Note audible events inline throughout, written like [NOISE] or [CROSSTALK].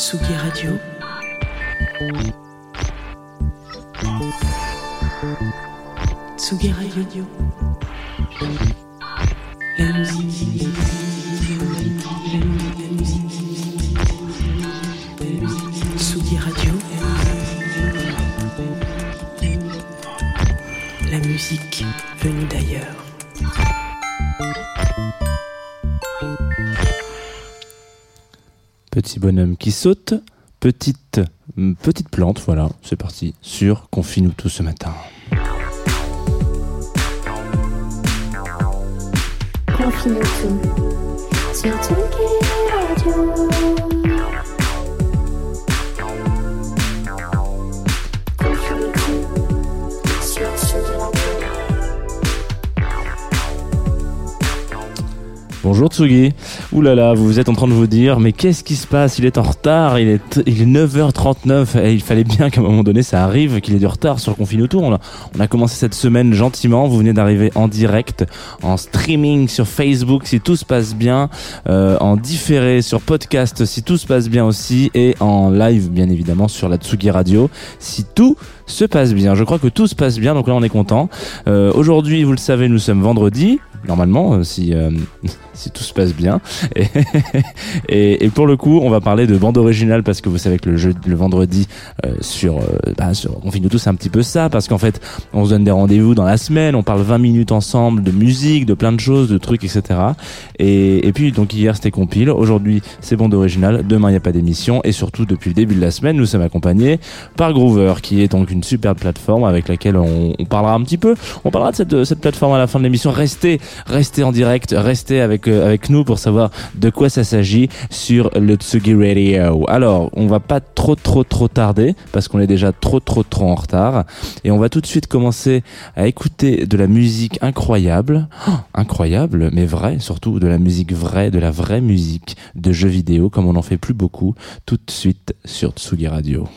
Tsugi Radio. Tsugi Radio. La musique. La musique. Tsugi Radio. La musique venue bonhomme qui saute, petite, petite plante, voilà, c'est parti, sur Confine-nous tous ce matin. Tout. Bonjour Tsugi. Ouh là là, vous êtes en train de vous dire, mais qu'est-ce qui se passe? Il est en retard, il est, il est 9h39 et il fallait bien qu'à un moment donné ça arrive qu'il ait du retard sur Confine Tour. On a, on a commencé cette semaine gentiment, vous venez d'arriver en direct, en streaming sur Facebook si tout se passe bien, euh, en différé sur podcast si tout se passe bien aussi et en live bien évidemment sur la Tsugi Radio si tout se passe bien. Je crois que tout se passe bien, donc là on est content. Euh, Aujourd'hui, vous le savez, nous sommes vendredi. Normalement, euh, si euh, [LAUGHS] si tout se passe bien. Et, [LAUGHS] et, et pour le coup, on va parler de bande originale parce que vous savez que le jeu le vendredi euh, sur, euh, bah, sur on finit tous un petit peu ça parce qu'en fait, on se donne des rendez-vous dans la semaine, on parle 20 minutes ensemble de musique, de plein de choses, de trucs, etc. Et, et puis donc hier c'était compile, aujourd'hui c'est bande originale, demain il n'y a pas d'émission et surtout depuis le début de la semaine, nous sommes accompagnés par Groover qui est donc une superbe plateforme avec laquelle on, on parlera un petit peu. On parlera de cette, cette plateforme à la fin de l'émission. Restez, restez en direct, restez avec euh, avec nous pour savoir de quoi ça s'agit sur le Tsugi Radio. Alors, on va pas trop trop trop tarder parce qu'on est déjà trop trop trop en retard et on va tout de suite commencer à écouter de la musique incroyable, Oh, incroyable mais vraie, surtout de la musique vraie, de la vraie musique de jeux vidéo comme on n'en fait plus beaucoup tout de suite sur Tsugi Radio.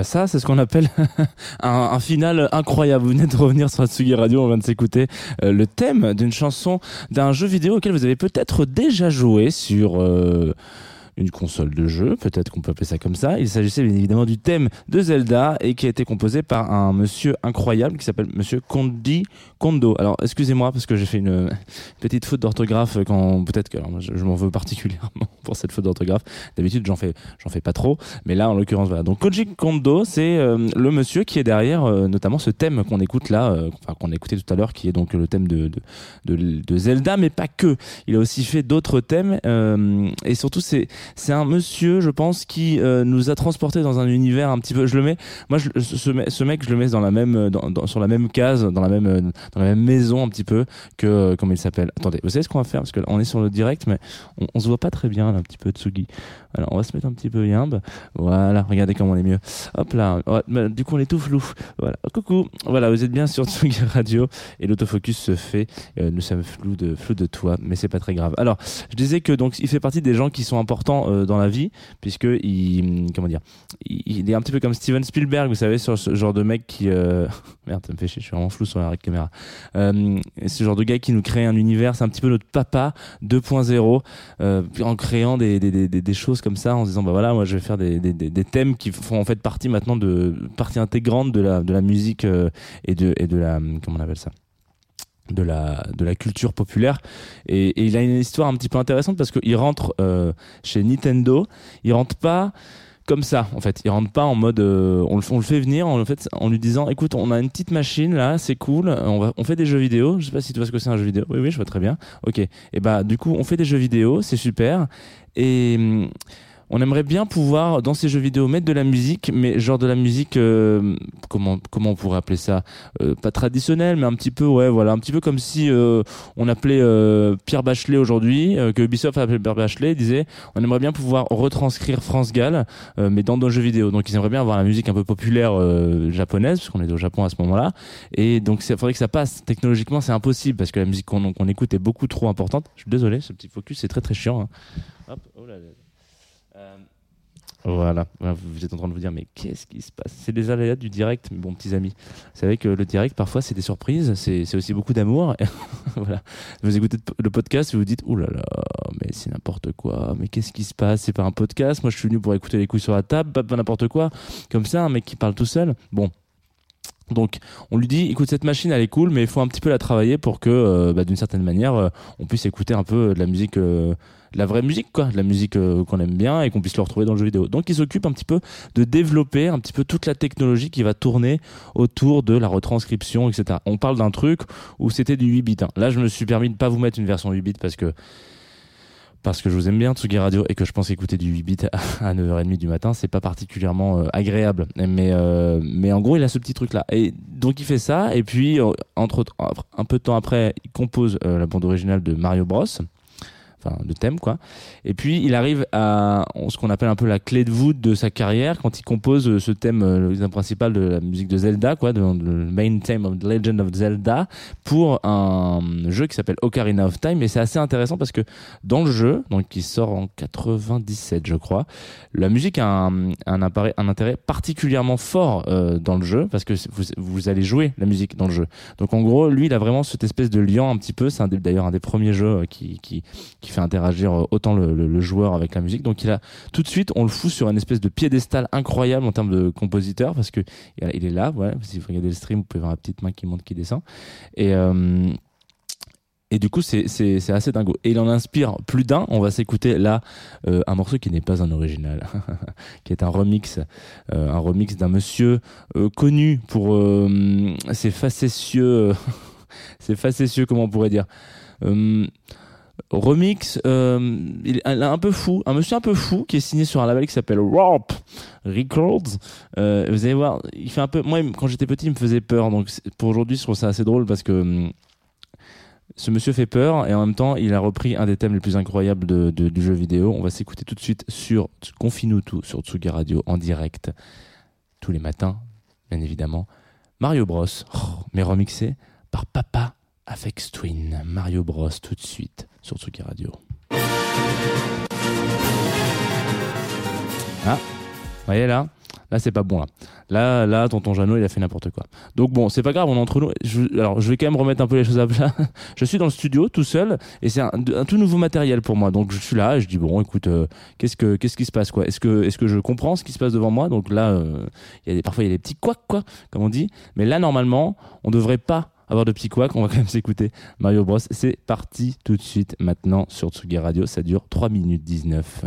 Ah, ben ça, c'est ce qu'on appelle [LAUGHS] un, un final incroyable. Vous venez de revenir sur Atsugi Radio, on vient de s'écouter euh, le thème d'une chanson d'un jeu vidéo auquel vous avez peut-être déjà joué sur euh, une console de jeu, peut-être qu'on peut appeler ça comme ça. Il s'agissait bien évidemment du thème de Zelda et qui a été composé par un monsieur incroyable qui s'appelle monsieur Kondi Kondo. Alors excusez-moi parce que j'ai fait une petite faute d'orthographe quand peut-être que alors, je, m'en veux particulièrement [LAUGHS] pour cette faute d'orthographe. D'habitude j'en fais j'en fais pas trop, mais là en l'occurrence voilà. Donc Koji Kondo, c'est euh, le monsieur qui est derrière euh, notamment ce thème qu'on écoute là, euh, enfin qu'on a écouté tout à l'heure, qui est donc le thème de, de, Zelda, mais pas que. Il a aussi fait d'autres thèmes et surtout c'est c'est un monsieur, je pense, qui euh, nous a transporté dans un univers un petit peu. Je le mets, moi, ce, me- ce mec, je le mets dans la même, dans- sur la même case, dans la même, euh, dans la même maison un petit peu que euh, comment il s'appelle. Attendez, vous savez ce qu'on va faire? Parce que là, on est sur le direct, mais on, on se voit pas très bien là, un petit peu Tsugi. Alors, on va se mettre un petit peu yimbe. Voilà, regardez comment on est mieux. Hop là. Du coup, on est tout flou. Voilà. Coucou. Voilà, vous êtes bien sur Tsugi Radio et l'autofocus se fait. Euh, nous sommes flou de flou de toi, mais c'est pas très grave. Alors, je disais que donc il fait partie des gens qui sont importants euh, dans la vie puisque il comment dire il, est un petit peu comme Steven Spielberg vous savez sur ce genre de mec qui euh... [LAUGHS] merde ça me fait chier je suis vraiment flou sur la caméra. Euh, ce genre de gars qui nous crée un univers c'est un petit peu notre papa 2.0 euh, en créant des, des, des, choses comme ça en se disant bah voilà moi je vais faire des, thèmes qui font en fait partie maintenant de partie intégrante de la de la musique et de et de la comment on appelle ça? De la de la culture populaire. Et, il a une histoire un petit peu intéressante parce qu'il rentre euh, chez Nintendo. Il rentre pas comme ça en fait. Il rentre pas en mode euh, on, le, on le fait venir en fait en lui disant écoute on a une petite machine là c'est cool on fait des jeux vidéo. Je sais pas si tu vois ce que c'est un jeu vidéo. Oui oui je vois très bien. Ok. Et bah du coup on fait des jeux vidéo c'est super. Et on aimerait bien pouvoir dans ces jeux vidéo mettre de la musique mais genre de la musique euh, comment comment on pourrait appeler ça euh, pas traditionnelle mais un petit peu ouais voilà un petit peu comme si euh, on appelait euh, Pierre Bachelet aujourd'hui euh, que Ubisoft appelait Pierre Bachelet disait on aimerait bien pouvoir retranscrire France Gall euh, mais dans nos jeux vidéo donc ils aimeraient bien avoir la musique un peu populaire japonaise parce qu'on est au Japon à ce moment-là et donc il faudrait que ça passe technologiquement c'est impossible parce que la musique qu'on qu'on écoute est beaucoup trop importante je suis désolé ce petit focus c'est très très chiant hein. Hop, oh là là. Euh, voilà, Voilà, vous êtes en train de vous dire, mais qu'est-ce qui se passe? C'est des aléas du direct, mais bon, petits amis. Vous savez que le direct, parfois, c'est des surprises, c'est aussi beaucoup d'amour. [LAUGHS] voilà. Vous écoutez le podcast vous vous dites, oulala, là là, mais c'est n'importe quoi, mais qu'est-ce qui se passe? C'est pas un podcast, moi je suis venu pour écouter les couilles sur la table, pas n'importe quoi. Comme ça, un mec qui parle tout seul. Bon. Donc, on lui dit, écoute, cette machine, elle est cool, mais il faut un petit peu la travailler pour que, euh, bah, d'une certaine manière, euh, on puisse écouter un peu de la musique, euh, de la vraie musique, quoi, de la musique euh, qu'on aime bien et qu'on puisse le retrouver dans le jeu vidéo. Donc, il s'occupe un petit peu de développer un petit peu toute la technologie qui va tourner autour de la retranscription, etc. On parle d'un truc où c'était du 8 bits. hein. Là, je me suis permis de pas vous mettre une version 8 bits parce que parce que je vous aime bien Tsugi Radio et que je pense qu'écouter du 8 bits à [LAUGHS] 9h30 du matin, c'est pas particulièrement euh, agréable. Mais euh, mais en gros, il a ce petit truc là. Et donc il fait ça et puis euh, entre un peu de temps après, il compose euh, la bande originale de Mario Bros. Enfin, le thème quoi. Et puis il arrive à ce qu'on appelle un peu la clé de voûte de sa carrière quand il compose euh, ce thème, euh, le thème principal de la musique de Zelda, quoi, de, de- le main theme of the Legend of Zelda, pour un jeu qui s'appelle Ocarina of Time. Et c'est assez intéressant parce que dans le jeu, donc qui sort en 97, je crois, la musique a un, un, un intérêt particulièrement fort euh, dans le jeu parce que vous, vous allez jouer la musique dans le jeu. Donc en gros, lui, il a vraiment cette espèce de lien un petit peu. C'est d'ailleurs un des premiers jeux qui, fait interagir euh, autant le, joueur avec la musique. Donc il a tout de suite, on le fout sur une espèce de piédestal incroyable en termes de compositeur parce que il est là. Voilà, si vous regardez le stream, vous pouvez voir la petite main qui monte, qui descend. Et euh, et du coup, c'est assez dingo. Et il en inspire plus d'un. On va s'écouter là euh, un morceau qui n'est pas un original, [LAUGHS] qui est un remix, un remix d'un monsieur connu pour ses facétieux, [LAUGHS] ses facétieux, comment on pourrait dire. Remix euh, est un peu fou un monsieur un peu fou qui est signé sur un label qui s'appelle Warp Records. Euh, vous allez voir il fait un peu moi quand j'étais petit il me faisait peur. Donc pour aujourd'hui je trouve ça assez drôle parce que hum, ce monsieur fait peur et en même temps il a repris un des thèmes les plus incroyables de, de- du jeu vidéo. On va s'écouter tout de suite sur Confine-nous tout sur Tsugi Radio en direct tous les matins bien évidemment. Mario Bros. Oh, mais remixé par Papa avec Twin Mario Bros tout de suite sur Tsugi Radio ah vous voyez là Là, c'est pas bon là. Là, là, tonton Jeannot, il a fait n'importe quoi. Donc bon, c'est pas grave, on est entre nous. Alors, je vais quand même remettre un peu les choses à plat. [LAUGHS] je suis dans le studio tout seul et c'est un, un tout nouveau matériel pour moi. Donc je suis là et je dis bon, écoute, euh, qu'est-ce que qu'est-ce qui se passe quoi? Est-ce que est-ce que je comprends ce qui se passe devant moi? Donc là, euh, il y a des, parfois il y a des petits couacs quoi, comme on dit. Mais là, normalement, on devrait pas avoir de petits couacs. On va quand même s'écouter Mario Bros. C'est parti tout de suite maintenant sur Tsugi Radio. Ça dure 3 minutes 19.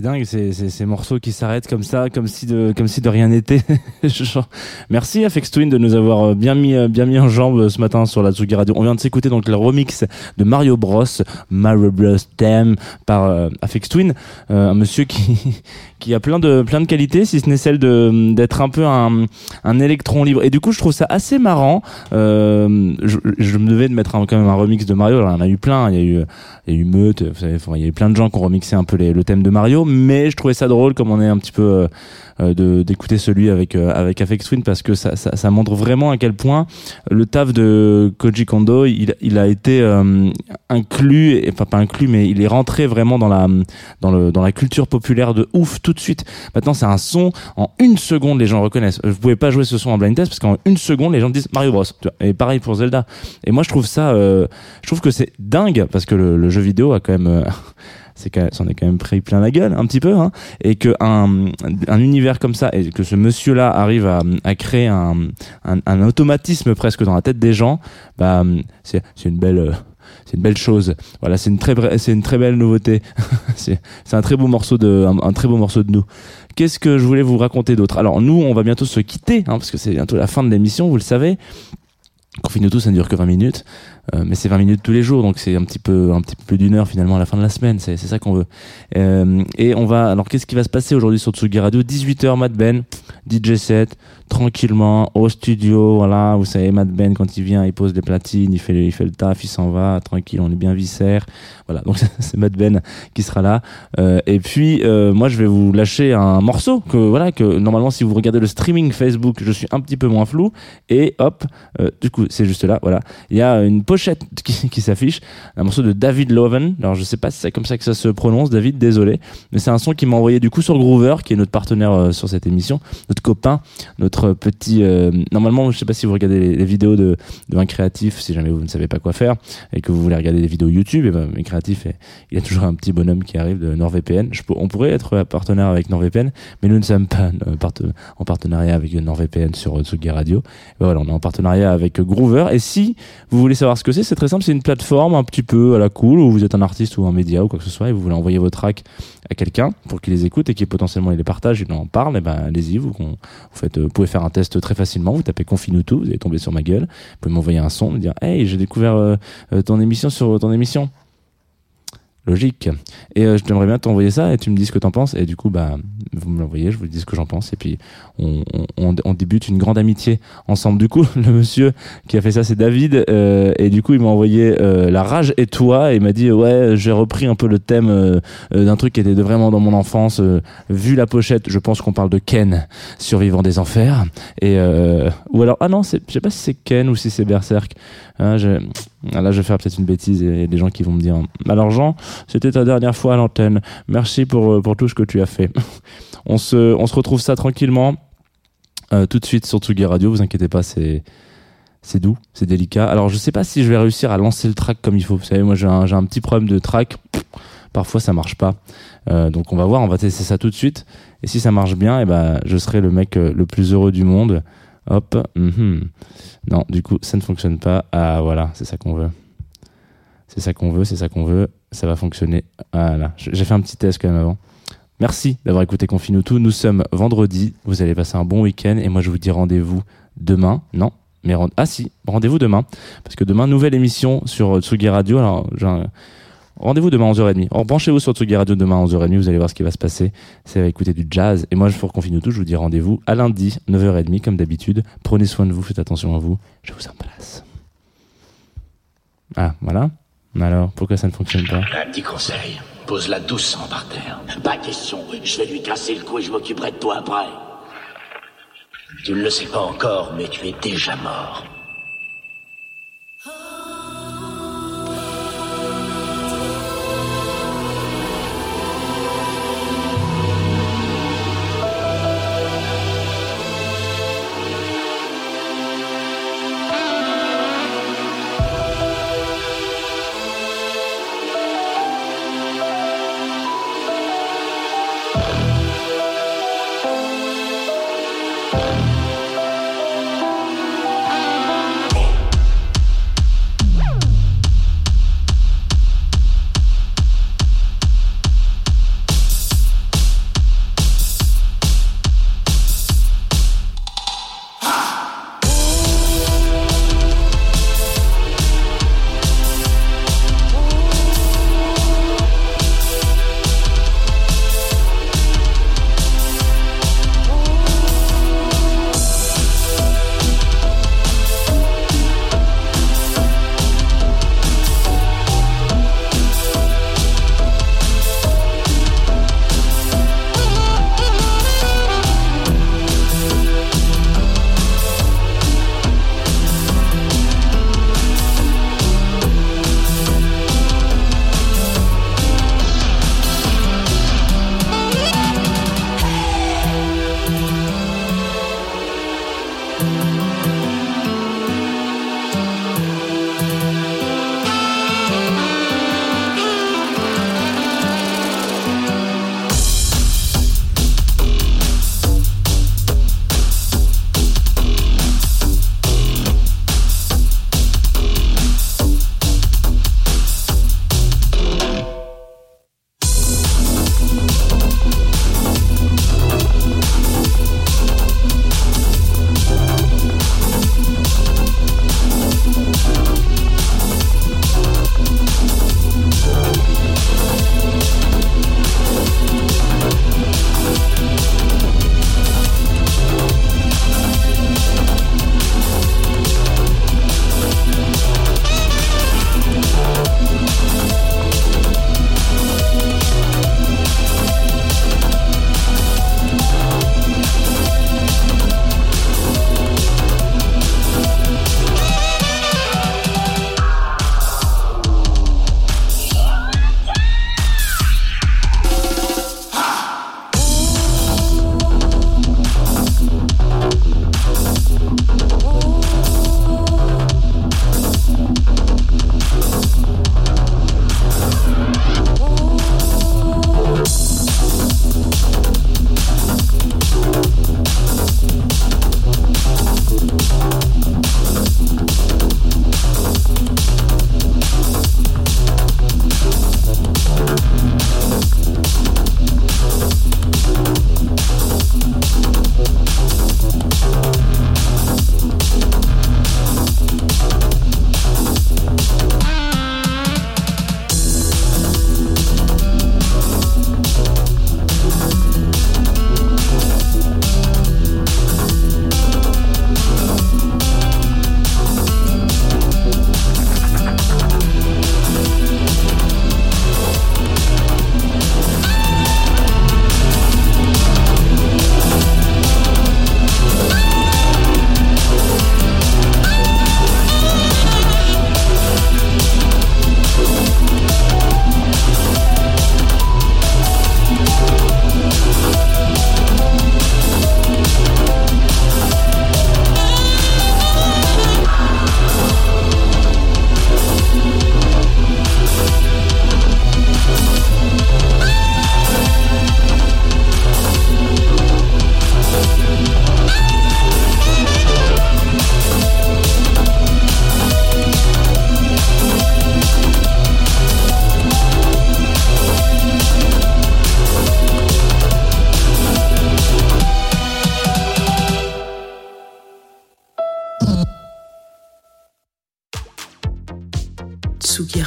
C'est dingue, ces, ces, ces morceaux qui s'arrêtent comme ça, comme si de, comme si de rien n'était. [LAUGHS] Merci à Fex Twin de nous avoir euh, bien mis, euh, bien mis en jambe euh, ce matin sur la Tsugi Radio. On vient de s'écouter donc le remix de Mario Bros, Mario Bros Theme par euh, Afex Twin, un monsieur qui, [LAUGHS] qui a plein de, plein de qualités, si ce n'est celle de, d'être un peu un, un électron libre. Et du coup, je trouve ça assez marrant. Je, me devais de mettre quand même un remix de Mario. Alors, il y en a eu plein. Il y a eu, il y a eu Meute, il y a eu plein de gens qui ont remixé un peu le thème de Mario, mais je trouvais ça drôle comme on est un petit peu euh, euh, d'écouter celui avec euh, avec Afex Twin parce que ça, ça montre vraiment à quel point le taf de Koji Kondo il il a été euh, inclus et enfin pas inclus mais il est rentré vraiment dans la dans le dans la culture populaire de ouf tout de suite. Maintenant c'est un son en une seconde les gens reconnaissent. Vous pouvez pas jouer ce son en blind test parce qu'en une seconde les gens disent Mario Bros. Et pareil pour Zelda. Et moi je trouve ça euh, je trouve que c'est dingue parce que le, jeu vidéo a quand même euh, c'est même- s'en est quand même pris plein la gueule un petit peu hein, et que un, un univers comme ça et que ce monsieur là arrive à, créer un, automatisme presque dans la tête des gens bah c'est une belle euh, c'est une belle chose. Voilà, c'est une très, belle nouveauté. [LAUGHS] c'est, un très beau morceau de, un, très beau morceau de nous. Qu'est-ce que je voulais vous raconter d'autre? Alors nous, on va bientôt se quitter, hein, parce que c'est bientôt la fin de l'émission, vous le savez. Confine tout, ça ne dure que 20 minutes, euh, mais c'est 20 minutes tous les jours, donc c'est un petit peu, un petit peu plus d'une heure finalement à la fin de la semaine. C'est, c'est ça qu'on veut. Euh, et on va. Alors, qu'est-ce qui va se passer aujourd'hui sur Tsugi Radio? 18h, Mad Ben, DJ set, tranquillement au studio. Voilà, vous savez, Mad Ben quand il vient, il pose des platines, il fait, il fait le taf, il s'en va, tranquille, on est bien viscère. Voilà, donc [LAUGHS] c'est Mad Ben qui sera là. Euh, et puis, euh, moi, je vais vous lâcher un morceau que voilà que normalement, si vous regardez le streaming Facebook, je suis un petit peu moins flou. Et hop, euh, du coup, c'est juste là. Voilà, il y a une pochette qui, s'affiche, un morceau de David Loven. Alors, je sais pas si c'est comme ça que ça se prononce, David. Désolé, mais c'est un son qui m'a envoyé du coup sur Groover, qui est notre partenaire euh, sur cette émission, notre copain, notre petit. euh, normalement, je sais pas si vous regardez les, vidéos de, de un créatif, si jamais vous ne savez pas quoi faire et que vous voulez regarder des vidéos YouTube, et ben, mes créatifs, et, il y a toujours un petit bonhomme qui arrive de NordVPN. On pourrait être partenaire avec NordVPN, mais nous ne sommes pas euh, en partenariat avec NordVPN sur Tsugi Radio. Voilà, on est en partenariat avec Groover. Et si vous voulez savoir ce que c'est, c'est très simple, c'est une plateforme un petit peu à la cool où vous êtes un artiste ou un média ou quoi que ce soit et vous voulez envoyer vos tracks à quelqu'un pour qu'il les écoute et qu'il potentiellement il les partage, il en parle, et ben allez-y, vous, faites, vous pouvez faire un test très facilement, vous tapez Confinutu, vous allez tomber sur ma gueule, vous pouvez m'envoyer un son, me dire hey j'ai découvert euh, euh, ton émission sur ton émission. Et euh, j'aimerais bien t'envoyer ça et tu me dis ce que t'en penses. Et du coup, bah, vous me l'envoyez, je vous dis ce que j'en pense. Et puis, on, débute une grande amitié ensemble. Du coup, [LAUGHS] le monsieur qui a fait ça, c'est David. euh, et du coup, il m'a envoyé euh, La rage et toi. Et il m'a dit, ouais, j'ai repris un peu le thème d'un truc qui était vraiment dans mon enfance. vu la pochette, je pense qu'on parle de Ken, survivant des enfers. Et ou alors, ah non, je sais pas si c'est Ken ou si c'est Berserk. Hein, je- là, je vais faire peut-être une bêtise et des gens qui vont me dire Alors, Jean, c'était ta dernière fois à l'antenne. Merci pour, euh, pour tout ce que tu as fait. [LAUGHS] on, se, on se retrouve ça tranquillement euh, tout de suite sur Tsugi Radio. Vous inquiétez pas, c'est. C'est doux, c'est délicat. Alors, je sais pas si je vais réussir à lancer le track comme il faut. Vous savez, moi, j'ai un, un petit problème de track. Parfois, ça marche pas. Euh, donc, on va voir, on va tester ça tout de suite. Et si ça marche bien, eh ben, je serai le mec le plus heureux du monde. Hop. mhm. Non, du coup, ça ne fonctionne pas. Ah, voilà, c'est ça qu'on veut. C'est ça qu'on veut, c'est ça qu'on veut. Ça va fonctionner. Voilà. J'ai fait un petit test quand même avant. Merci d'avoir écouté Confinutu. Nous sommes vendredi. Vous allez passer un bon week-end. Et moi, je vous dis rendez-vous demain. Non, mais rend- ah si, rendez-vous demain. Parce que demain, nouvelle émission sur euh, Tsugi Radio. Rendez-vous demain à 11h30. Alors, branchez-vous sur Tsugi Radio demain à 11h30. Vous allez voir ce qui va se passer. C'est à écouter du jazz. Et moi, pour Confinutu, je vous dis rendez-vous à lundi, 9h30, comme d'habitude. Prenez soin de vous, faites attention à vous. Je vous embrasse. Ah, voilà. Alors, pourquoi ça ne fonctionne pas? Un petit conseil. Pose-la doucement par terre. Pas question. Je vais lui casser le cou et je m'occuperai de toi après. Tu ne le sais pas encore, mais tu es déjà mort.